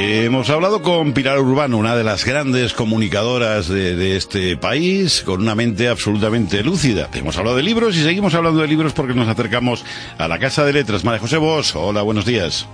Hemos hablado con Pilar Urbano, una de las grandes comunicadoras de, este país, con una mente absolutamente lúcida. Hemos hablado de libros y seguimos hablando de libros porque nos acercamos a la Casa de Letras. María José Vos, hola, buenos días.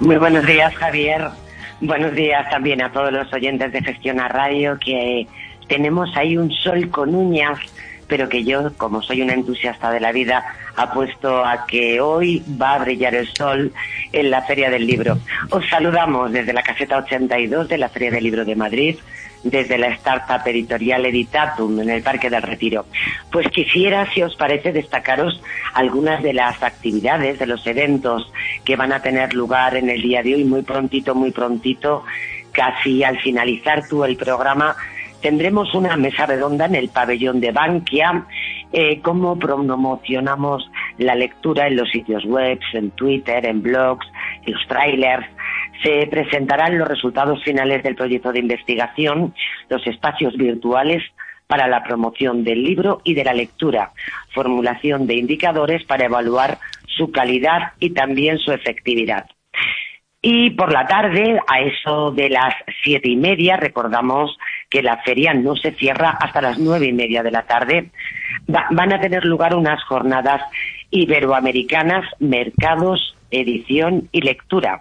Muy buenos días, Javier. Buenos días también a todos los oyentes de Gestión a Radio, que tenemos ahí un sol con uñas pero que yo, como soy una entusiasta de la vida, apuesto a que hoy va a brillar el sol en la Feria del Libro. Os saludamos desde la caseta 82 de la Feria del Libro de Madrid, desde la startup editorial Editatum en el Parque del Retiro. Pues quisiera, si os parece, destacaros algunas de las actividades, de los eventos que van a tener lugar en el día de hoy, muy prontito, muy prontito, casi al finalizar tú el programa tendremos una mesa redonda en el pabellón de Bankia, eh, cómo promocionamos la lectura en los sitios web, en Twitter, en blogs, en los trailers. Se presentarán los resultados finales del proyecto de investigación, los espacios virtuales para la promoción del libro y de la lectura, formulación de indicadores para evaluar su calidad y también su efectividad. Y por la tarde, a eso de las siete y media, recordamos que la feria no se cierra hasta las nueve y media de la tarde, van a tener lugar unas jornadas iberoamericanas, mercados, edición y lectura.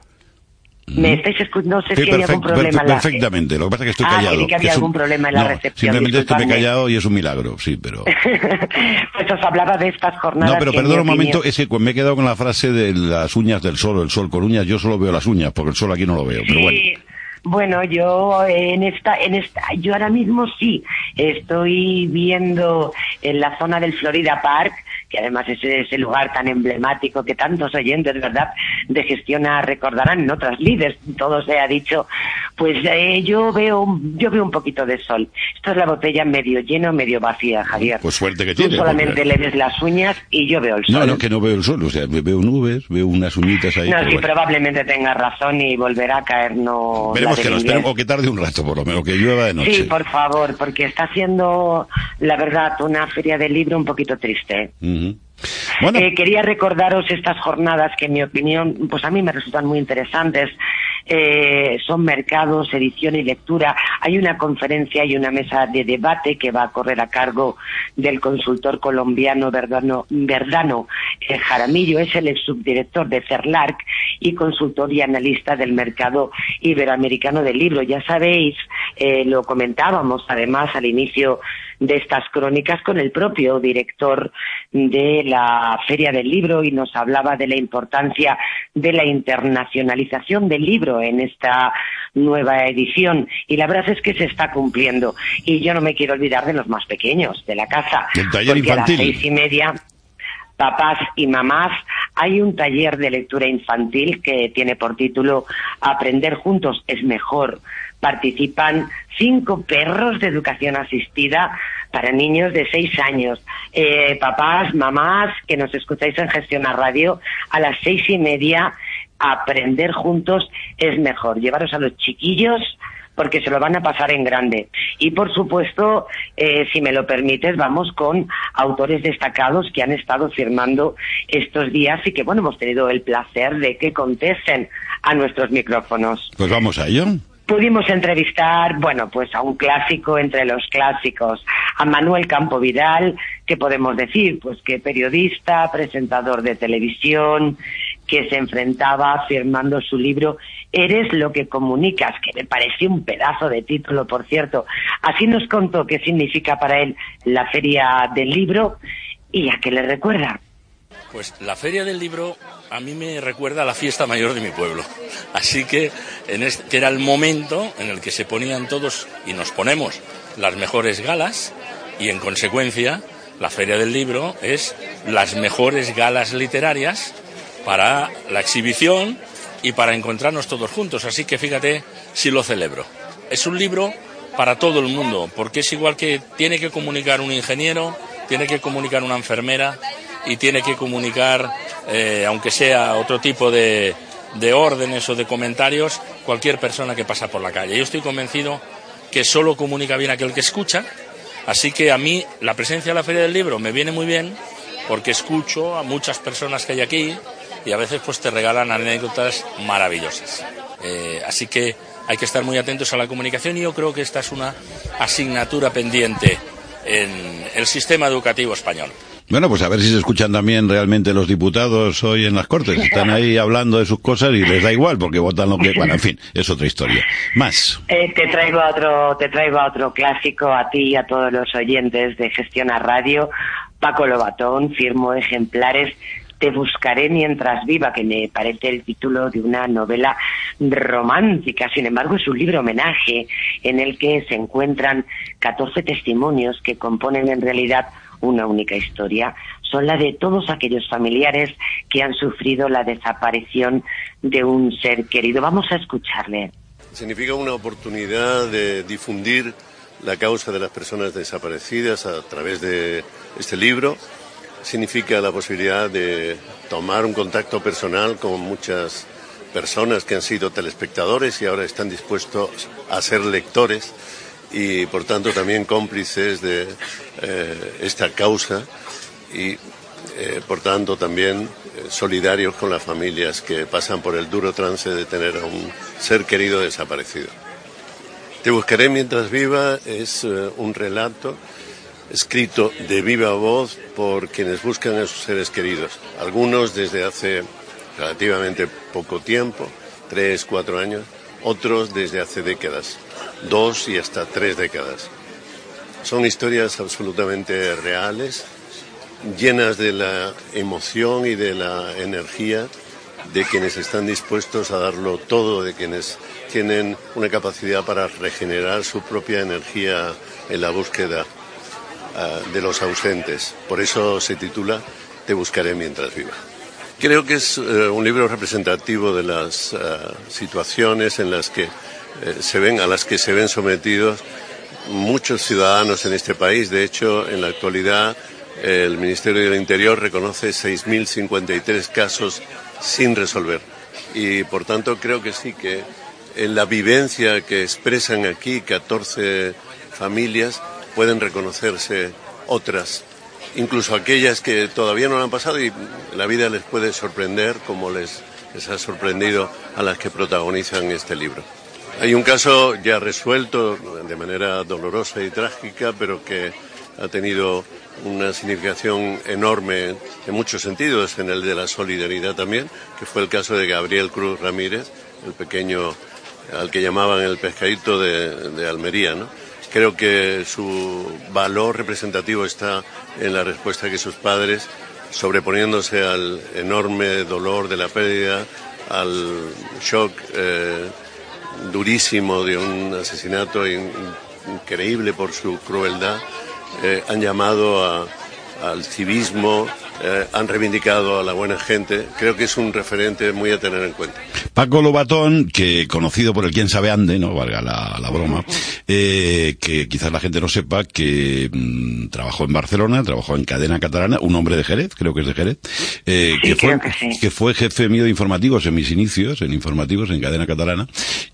¿Me estáis escuchando? No sé si hay algún problema. en la... Perfectamente, lo que pasa es que estoy ah, callado. que había algún problema en la recepción. Simplemente estoy callado y es un milagro, sí, pero... pues os hablaba de estas jornadas... No, pero perdón un momento, es que me he quedado con la frase de las uñas del sol, el sol con uñas, yo solo veo las uñas, porque el sol aquí no lo veo, pero bueno. Bueno, yo en esta, en esta, yo ahora mismo sí estoy viendo en la zona del Florida Park que además es ese lugar tan emblemático que tantos oyentes, ¿verdad?, de Gestiona recordarán en otras líderes, todo se ha dicho, pues eh, yo veo yo veo un poquito de sol. Esto es la botella medio lleno, medio vacía, Javier. Pues suerte que Tú tiene. solamente le ves las uñas y yo veo el sol. No, no, que no veo el sol, o sea, veo nubes, veo unas uñitas ahí. No, sí, probablemente tenga razón y volverá a caer, no... Veremos que nos o que tarde un rato por lo menos, que llueva de noche. Sí, por favor, porque está siendo, la verdad, una feria del libro un poquito triste. Eh, quería recordaros estas jornadas que en mi opinión, pues a mí me resultan muy interesantes. Eh, son mercados, edición y lectura. Hay una conferencia y una mesa de debate que va a correr a cargo del consultor colombiano Verdano, Verdano eh, Jaramillo, es el subdirector de CERLARC y consultor y analista del mercado iberoamericano del libro. Ya sabéis, lo comentábamos además al inicio de estas crónicas con el propio director de la Feria del Libro y nos hablaba de la importancia de la internacionalización del libro en esta nueva edición y la verdad es que se está cumpliendo y yo no me quiero olvidar de los más pequeños de la casa el taller infantil. a las seis y media papás y mamás, hay un taller de lectura infantil que tiene por título Aprender juntos es mejor. Participan cinco perros de educación asistida para niños de seis años. Eh, papás, mamás, que nos escucháis en Gestión a Radio, a las seis y media, aprender juntos es mejor. Llevaros a los chiquillos porque se lo van a pasar en grande. Y por supuesto, eh, si me lo permites, vamos con autores destacados que han estado firmando estos días y que, bueno, hemos tenido el placer de que contesten a nuestros micrófonos. Pues vamos a ello. Pudimos entrevistar, bueno, pues a un clásico entre los clásicos, a Manuel Campo Vidal, ¿qué podemos decir? Pues que periodista, presentador de televisión, que se enfrentaba firmando su libro Eres lo que comunicas, que me pareció un pedazo de título, por cierto. Así nos contó qué significa para él la feria del libro y a qué le recuerda. Pues la feria del libro a mí me recuerda a la fiesta mayor de mi pueblo. Así que, en este, que era el momento en el que se ponían todos y nos ponemos las mejores galas y en consecuencia la Feria del Libro es las mejores galas literarias para la exhibición y para encontrarnos todos juntos. Así que fíjate si lo celebro. Es un libro para todo el mundo, porque es igual que tiene que comunicar un ingeniero, tiene que comunicar una enfermera y tiene que comunicar, eh, aunque sea otro tipo de, de órdenes o de comentarios, cualquier persona que pasa por la calle. Yo estoy convencido que solo comunica bien aquel que escucha, así que a mí la presencia de la Feria del Libro me viene muy bien porque escucho a muchas personas que hay aquí y a veces pues te regalan anécdotas maravillosas. Eh, así que hay que estar muy atentos a la comunicación y yo creo que esta es una asignatura pendiente en el sistema educativo español. Bueno, pues a ver si se escuchan también realmente los diputados hoy en las Cortes. Están ahí hablando de sus cosas y les da igual porque votan lo que... Bueno, en fin, es otra historia. Más. Eh, te traigo otro, te traigo otro clásico a ti y a todos los oyentes de Gestión a Radio. Paco Lobatón firmó ejemplares te buscaré mientras viva, que me parece el título de una novela romántica. Sin embargo, es un libro homenaje en el que se encuentran 14 testimonios que componen en realidad una única historia. Son la de todos aquellos familiares que han sufrido la desaparición de un ser querido. Vamos a escucharle. Significa una oportunidad de difundir la causa de las personas desaparecidas a través de este libro significa la posibilidad de tomar un contacto personal con muchas personas que han sido telespectadores y ahora están dispuestos a ser lectores y por tanto también cómplices de eh, esta causa y eh, por tanto también eh, solidarios con las familias que pasan por el duro trance de tener a un ser querido desaparecido. Te buscaré mientras viva es un relato escrito de viva voz por quienes buscan a sus seres queridos, algunos desde hace relativamente poco tiempo, tres, cuatro años, otros desde hace décadas, dos y hasta tres décadas. Son historias absolutamente reales, llenas de la emoción y de la energía de quienes están dispuestos a darlo todo, de quienes tienen una capacidad para regenerar su propia energía en la búsqueda De los ausentes. Por eso se titula Te buscaré mientras viva. Creo que es eh, un libro representativo de las ah, situaciones en las que eh, se ven, a las que se ven sometidos muchos ciudadanos en este país. De hecho, en la actualidad, el Ministerio del Interior reconoce 6.053 casos sin resolver. Y por tanto, creo que sí que en la vivencia que expresan aquí 14 familias, pueden reconocerse otras, incluso aquellas que todavía no han pasado y la vida les puede sorprender como les, les ha sorprendido a las que protagonizan este libro. Hay un caso ya resuelto de manera dolorosa y trágica, pero que ha tenido una significación enorme en muchos sentidos, en el de la solidaridad también, que fue el caso de Gabriel Cruz Ramírez, el pequeño al que llamaban el pescadito de, de Almería, ¿no? Creo que su valor representativo está en la respuesta que sus padres, sobreponiéndose al enorme dolor de la pérdida, al shock eh, durísimo de un asesinato increíble por su crueldad, eh, han llamado al civismo, eh, han reivindicado a la buena gente. Creo que es un referente muy a tener en cuenta. Paco Lobatón, que conocido por el quien sabe ande, no valga la, broma, eh, que quizás la gente no sepa que mm, trabajó en Barcelona, trabajó en cadena catalana, un hombre de Jerez, creo que es de Jerez, eh, que, fue, que, fue jefe mío de informativos en mis inicios, en informativos en cadena catalana,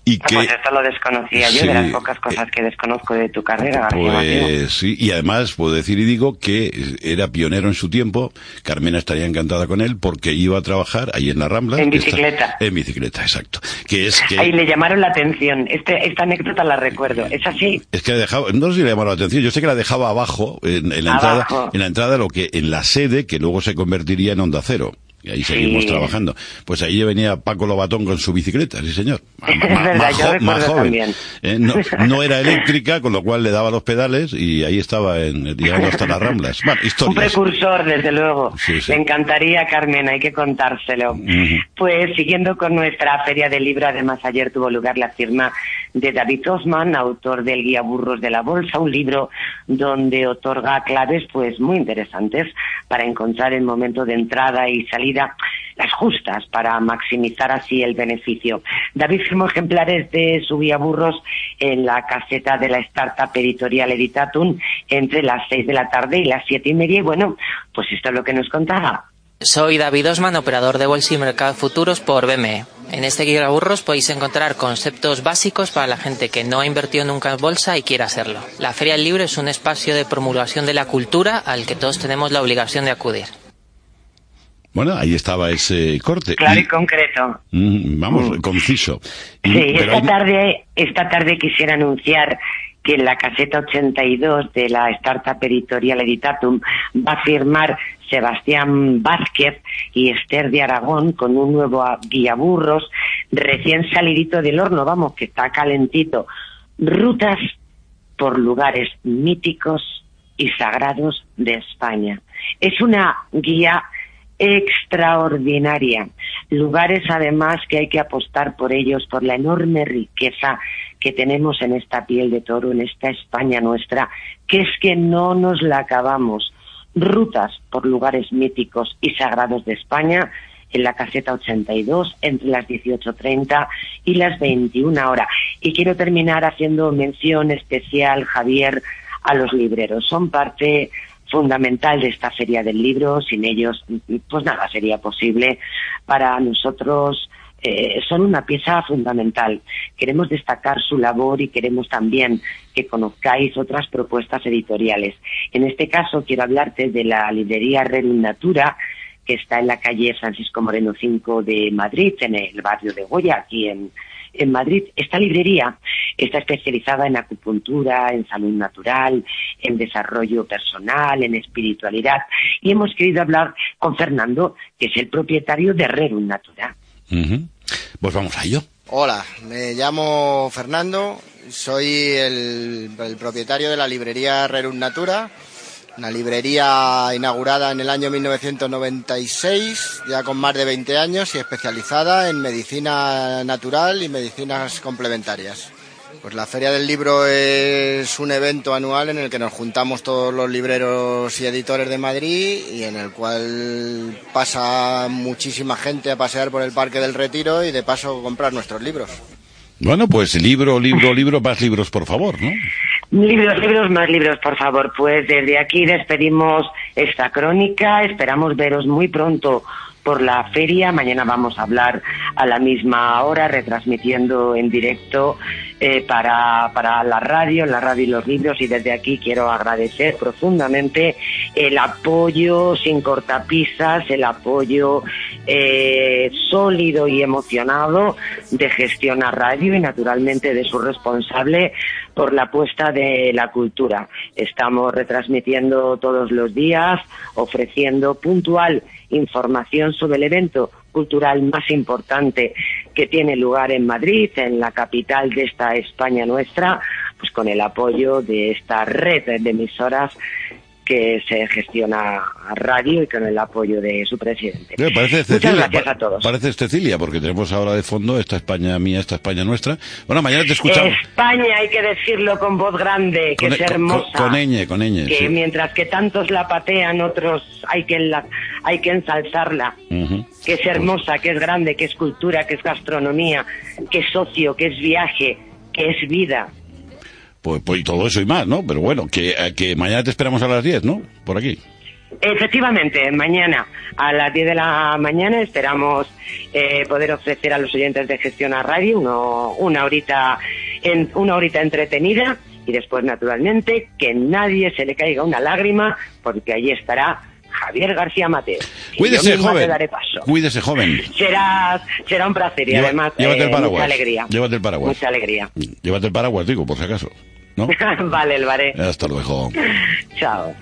y ah, que... Pues esto lo desconocía yo, de las pocas cosas que desconozco de tu carrera. Pues sí, y además puedo decir y digo que era pionero en su tiempo, Carmena estaría encantada con él porque iba a trabajar ahí en la Rambla. En bicicleta. en bicicleta, exacto. Que es que... Ahí le llamaron la atención. Este, esta anécdota la recuerdo. ¿Es así? Es que dejaba, no sé si le llamaron la atención, yo sé que la dejaba abajo, en, la entrada, en la entrada lo que, en la sede que luego se convertiría en Onda Cero y ahí seguimos trabajando. Pues ahí venía Paco Lobatón con su bicicleta, sí señor. más, joven. Eh, no, era eléctrica, con lo cual le daba los pedales y ahí estaba en, llegando hasta las Ramblas. Un precursor, desde luego. Me encantaría, Carmen, hay que contárselo. Pues siguiendo con nuestra feria del libro, además ayer tuvo lugar la firma de David Osman, autor del Guía Burros de la Bolsa, un libro donde otorga claves pues muy interesantes para encontrar el momento de entrada y salida las justas para maximizar así el beneficio. David firmó ejemplares de su guía burros en la caseta de la startup editorial Editatum entre las seis de la tarde y las siete y media y bueno, pues esto es lo que nos contaba. Soy David Osman, operador de bolsa y mercado futuros por BME. En este guía burros podéis encontrar conceptos básicos para la gente que no ha invertido nunca en bolsa y quiere hacerlo. La Feria del Libro es un espacio de promulgación de la cultura al que todos tenemos la obligación de acudir. Bueno, ahí estaba ese corte. Claro y, concreto. Mm, vamos, mm. conciso. sí, esta tarde, esta tarde quisiera anunciar que en la caseta 82 de la startup editorial Editatum va a firmar Sebastián Vázquez y Esther de Aragón con un nuevo guía burros recién salidito del horno, vamos, que está calentito. Rutas por lugares míticos y sagrados de España. Es una guía extraordinaria. Lugares además que hay que apostar por ellos, por la enorme riqueza que tenemos en esta piel de toro, en esta España nuestra, que es que no nos la acabamos. Rutas por lugares míticos y sagrados de España en la caseta 82 entre las 18.30 y las 21 horas. Y quiero terminar haciendo mención especial, Javier, a los libreros. Son parte fundamental de esta feria del libro. Sin ellos, pues nada sería posible. Para nosotros eh, son una pieza fundamental. Queremos destacar su labor y queremos también que conozcáis otras propuestas editoriales. En este caso quiero hablarte de la librería Natura, que está en la calle Francisco Moreno 5 de Madrid, en el barrio de Goya, aquí en, en Madrid. Esta librería está especializada en acupuntura, en salud natural, en desarrollo personal, en espiritualidad. Y hemos querido hablar con Fernando, que es el propietario de Rerum Natura. Pues vamos a ello. Hola, me llamo Fernando, soy el, el propietario de la librería Rerum Natura una librería inaugurada en el año 1996, ya con más de 20 años y especializada en medicina natural y medicinas complementarias. Pues la Feria del Libro es un evento anual en el que nos juntamos todos los libreros y editores de Madrid y en el cual pasa muchísima gente a pasear por el Parque del Retiro y de paso comprar nuestros libros. Bueno, pues libro, libro, libro, más libros, por favor, ¿no? Libros, libros, más libros, por favor. Pues desde aquí despedimos esta crónica. Esperamos veros muy pronto por la feria. Mañana vamos a hablar a la misma hora, retransmitiendo en directo eh, para, para la radio, la radio y los libros. Y desde aquí quiero agradecer profundamente el apoyo sin cortapisas, el apoyo eh, sólido y emocionado de Gestión a Radio y naturalmente de su responsable por la apuesta de la cultura. Estamos retransmitiendo todos los días, ofreciendo puntual información sobre el evento cultural más importante que tiene lugar en Madrid, en la capital de esta España nuestra, pues con el apoyo de esta red de emisoras que se gestiona a radio y con el apoyo de su presidente. parece Muchas gracias a todos. Parece Cecilia, porque tenemos ahora de fondo esta España mía, esta España nuestra. Bueno, mañana te escuchamos. España, hay que decirlo con voz grande, que es e- hermosa. Con, ñ, con ñ, Que mientras que tantos la patean, otros hay que, la, hay que ensalzarla. Que es hermosa, que es grande, que es cultura, que es gastronomía, que es socio, que es viaje, que es vida pues, pues todo eso y más, ¿no? Pero bueno, que, eh, que mañana te esperamos a las 10, ¿no? Por aquí. Efectivamente, mañana a las 10 de la mañana esperamos eh, poder ofrecer a los oyentes de Gestión a Radio una horita en, una horita entretenida y después naturalmente que nadie se le caiga una lágrima porque allí estará Javier García Mateo. Cuídese, joven. Cuídese, joven. Será, será un placer y además llévate el eh, paraguas. mucha alegría. Llévate el paraguas. Mucha alegría. Llévate el paraguas, digo, por si acaso. ¿no? vale, el baré. Hasta luego. Chao.